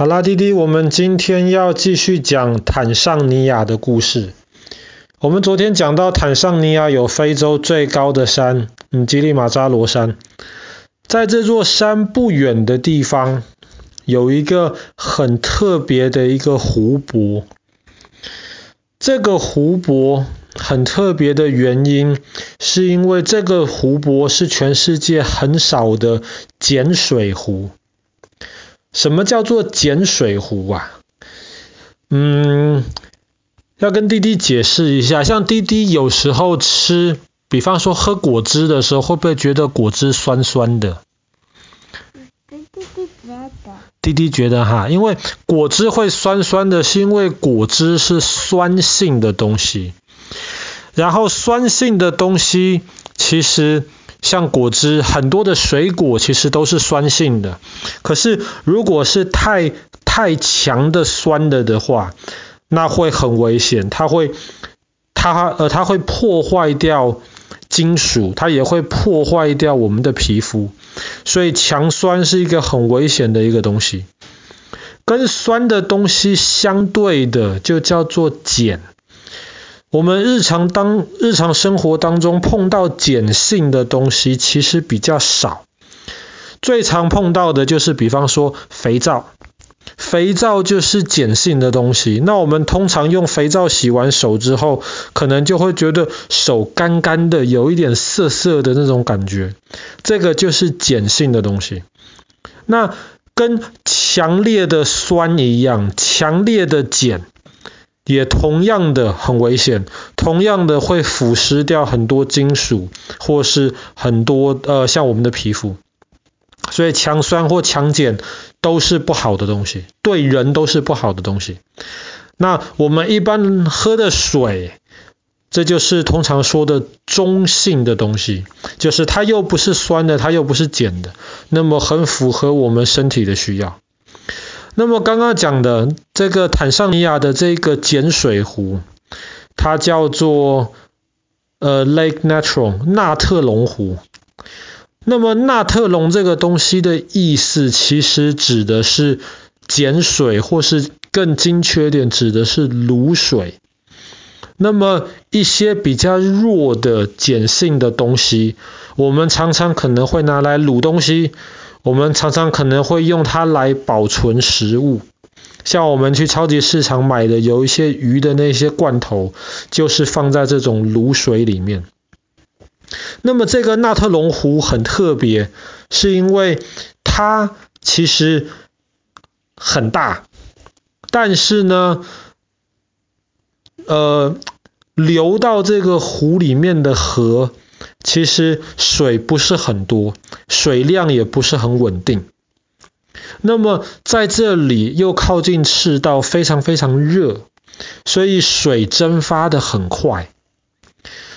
好啦，弟弟，我们今天要继续讲坦尚尼亚的故事。我们昨天讲到坦尚尼亚有非洲最高的山，嗯，吉力马扎罗山。在这座山不远的地方，有一个很特别的一个湖泊。这个湖泊很特别的原因，是因为这个湖泊是全世界很少的碱水湖。什么叫做碱水湖啊？嗯，要跟弟弟解释一下。像弟弟有时候吃，比方说喝果汁的时候，会不会觉得果汁酸酸的？弟弟觉得。弟弟觉得哈，因为果汁会酸酸的，是因为果汁是酸性的东西。然后酸性的东西，其实。像果汁，很多的水果其实都是酸性的。可是如果是太太强的酸的的话，那会很危险。它会它呃它会破坏掉金属，它也会破坏掉我们的皮肤。所以强酸是一个很危险的一个东西。跟酸的东西相对的就叫做碱。我们日常当日常生活当中碰到碱性的东西其实比较少，最常碰到的就是比方说肥皂，肥皂就是碱性的东西。那我们通常用肥皂洗完手之后，可能就会觉得手干干的，有一点涩涩的那种感觉，这个就是碱性的东西。那跟强烈的酸一样，强烈的碱。也同样的很危险，同样的会腐蚀掉很多金属，或是很多呃像我们的皮肤，所以强酸或强碱都是不好的东西，对人都是不好的东西。那我们一般喝的水，这就是通常说的中性的东西，就是它又不是酸的，它又不是碱的，那么很符合我们身体的需要。那么刚刚讲的这个坦桑尼亚的这个碱水湖，它叫做呃 Lake Natron 纳特隆湖。那么纳特隆这个东西的意思，其实指的是碱水，或是更精确点，指的是卤水。那么一些比较弱的碱性的东西，我们常常可能会拿来卤东西。我们常常可能会用它来保存食物，像我们去超级市场买的有一些鱼的那些罐头，就是放在这种卤水里面。那么这个纳特龙湖很特别，是因为它其实很大，但是呢，呃，流到这个湖里面的河。其实水不是很多，水量也不是很稳定。那么在这里又靠近赤道，非常非常热，所以水蒸发得很快。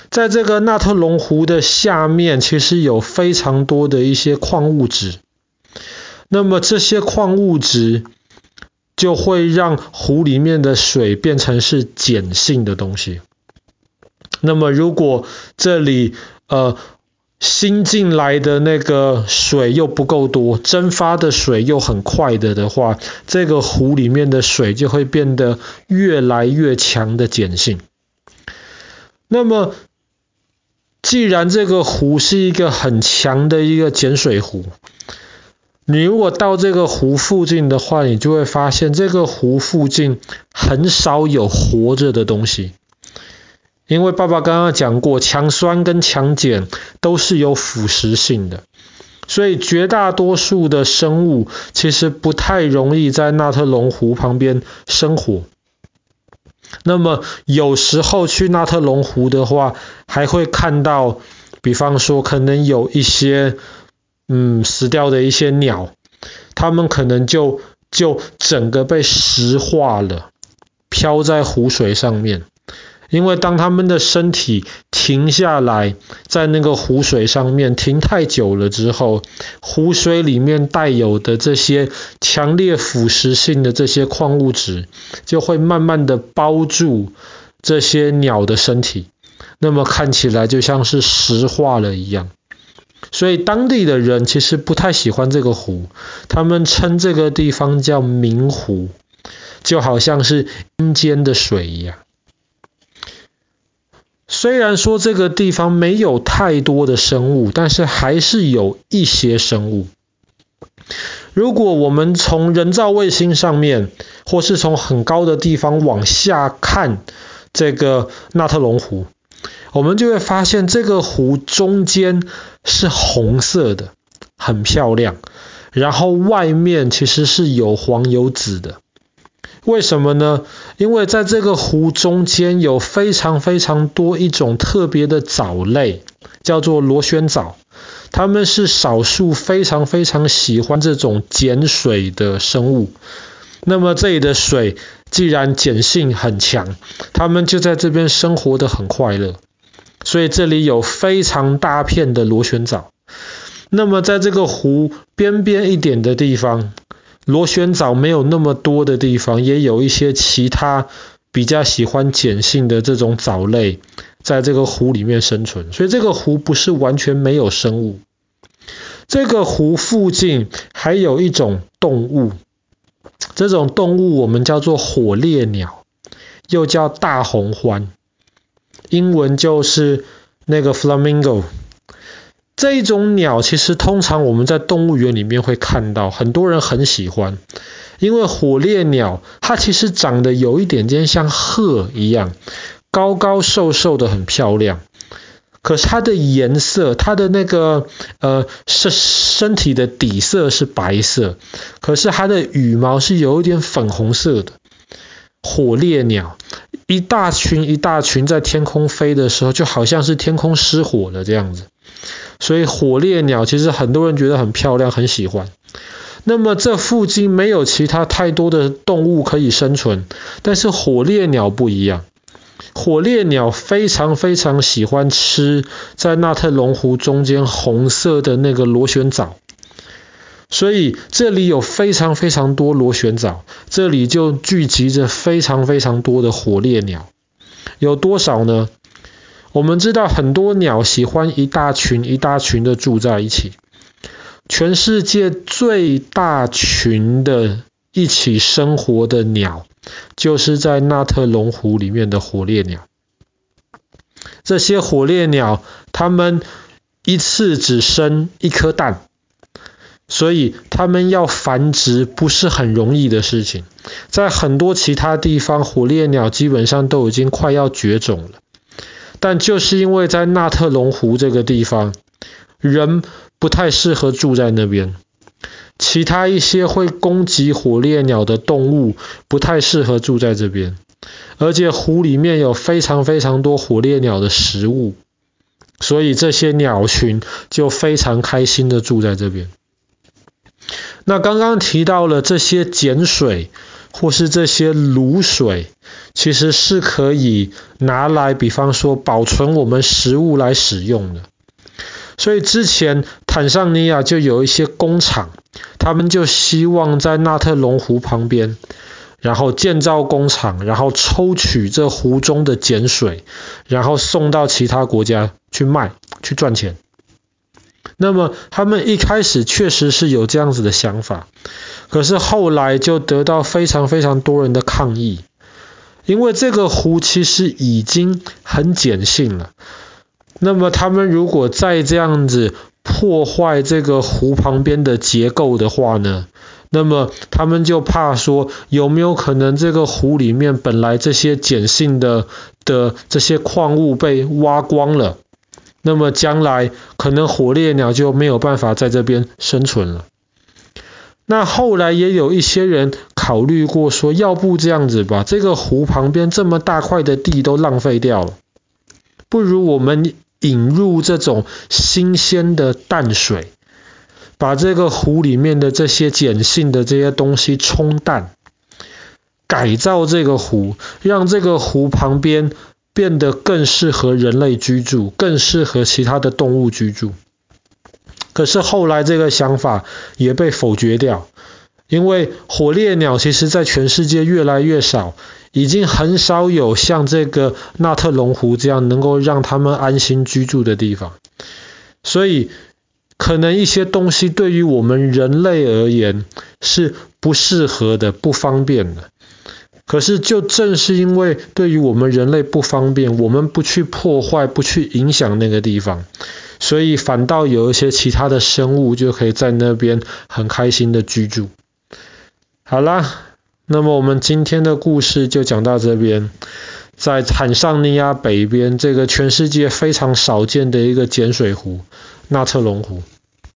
在这个纳特龙湖的下面，其实有非常多的一些矿物质。那么这些矿物质就会让湖里面的水变成是碱性的东西。那么如果这里呃，新进来的那个水又不够多，蒸发的水又很快的的话，这个湖里面的水就会变得越来越强的碱性。那么，既然这个湖是一个很强的一个碱水湖，你如果到这个湖附近的话，你就会发现这个湖附近很少有活着的东西。因为爸爸刚刚讲过，强酸跟强碱都是有腐蚀性的，所以绝大多数的生物其实不太容易在纳特龙湖旁边生活。那么有时候去纳特龙湖的话，还会看到，比方说可能有一些嗯死掉的一些鸟，它们可能就就整个被石化了，飘在湖水上面。因为当他们的身体停下来，在那个湖水上面停太久了之后，湖水里面带有的这些强烈腐蚀性的这些矿物质，就会慢慢的包住这些鸟的身体，那么看起来就像是石化了一样。所以当地的人其实不太喜欢这个湖，他们称这个地方叫冥湖，就好像是阴间的水一样。虽然说这个地方没有太多的生物，但是还是有一些生物。如果我们从人造卫星上面，或是从很高的地方往下看这个纳特龙湖，我们就会发现这个湖中间是红色的，很漂亮。然后外面其实是有黄有紫的。为什么呢？因为在这个湖中间有非常非常多一种特别的藻类，叫做螺旋藻。它们是少数非常非常喜欢这种碱水的生物。那么这里的水既然碱性很强，它们就在这边生活得很快乐。所以这里有非常大片的螺旋藻。那么在这个湖边边一点的地方，螺旋藻没有那么多的地方，也有一些其他比较喜欢碱性的这种藻类。在这个湖里面生存，所以这个湖不是完全没有生物。这个湖附近还有一种动物，这种动物我们叫做火烈鸟，又叫大红欢，英文就是那个 flamingo。这一种鸟其实通常我们在动物园里面会看到，很多人很喜欢，因为火烈鸟它其实长得有一点点像鹤一样。高高瘦瘦的很漂亮，可是它的颜色，它的那个呃身身体的底色是白色，可是它的羽毛是有一点粉红色的。火烈鸟一大群一大群在天空飞的时候，就好像是天空失火了这样子。所以火烈鸟其实很多人觉得很漂亮，很喜欢。那么这附近没有其他太多的动物可以生存，但是火烈鸟不一样。火烈鸟非常非常喜欢吃在纳特龙湖中间红色的那个螺旋藻，所以这里有非常非常多螺旋藻，这里就聚集着非常非常多的火烈鸟。有多少呢？我们知道很多鸟喜欢一大群一大群的住在一起，全世界最大群的一起生活的鸟。就是在纳特龙湖里面的火烈鸟，这些火烈鸟，它们一次只生一颗蛋，所以它们要繁殖不是很容易的事情。在很多其他地方，火烈鸟基本上都已经快要绝种了，但就是因为在纳特龙湖这个地方，人不太适合住在那边。其他一些会攻击火烈鸟的动物不太适合住在这边，而且湖里面有非常非常多火烈鸟的食物，所以这些鸟群就非常开心的住在这边。那刚刚提到了这些碱水或是这些卤水，其实是可以拿来，比方说保存我们食物来使用的。所以之前坦桑尼亚就有一些工厂。他们就希望在纳特龙湖旁边，然后建造工厂，然后抽取这湖中的碱水，然后送到其他国家去卖，去赚钱。那么他们一开始确实是有这样子的想法，可是后来就得到非常非常多人的抗议，因为这个湖其实已经很碱性了。那么他们如果再这样子，破坏这个湖旁边的结构的话呢，那么他们就怕说有没有可能这个湖里面本来这些碱性的的这些矿物被挖光了，那么将来可能火烈鸟就没有办法在这边生存了。那后来也有一些人考虑过说，要不这样子吧，这个湖旁边这么大块的地都浪费掉了，不如我们。引入这种新鲜的淡水，把这个湖里面的这些碱性的这些东西冲淡，改造这个湖，让这个湖旁边变得更适合人类居住，更适合其他的动物居住。可是后来这个想法也被否决掉，因为火烈鸟其实在全世界越来越少。已经很少有像这个纳特龙湖这样能够让他们安心居住的地方，所以可能一些东西对于我们人类而言是不适合的、不方便的。可是就正是因为对于我们人类不方便，我们不去破坏、不去影响那个地方，所以反倒有一些其他的生物就可以在那边很开心的居住。好啦，那么我们今天的故事就讲到这边。在坦桑尼亚北边，这个全世界非常少见的一个碱水湖——纳特龙湖。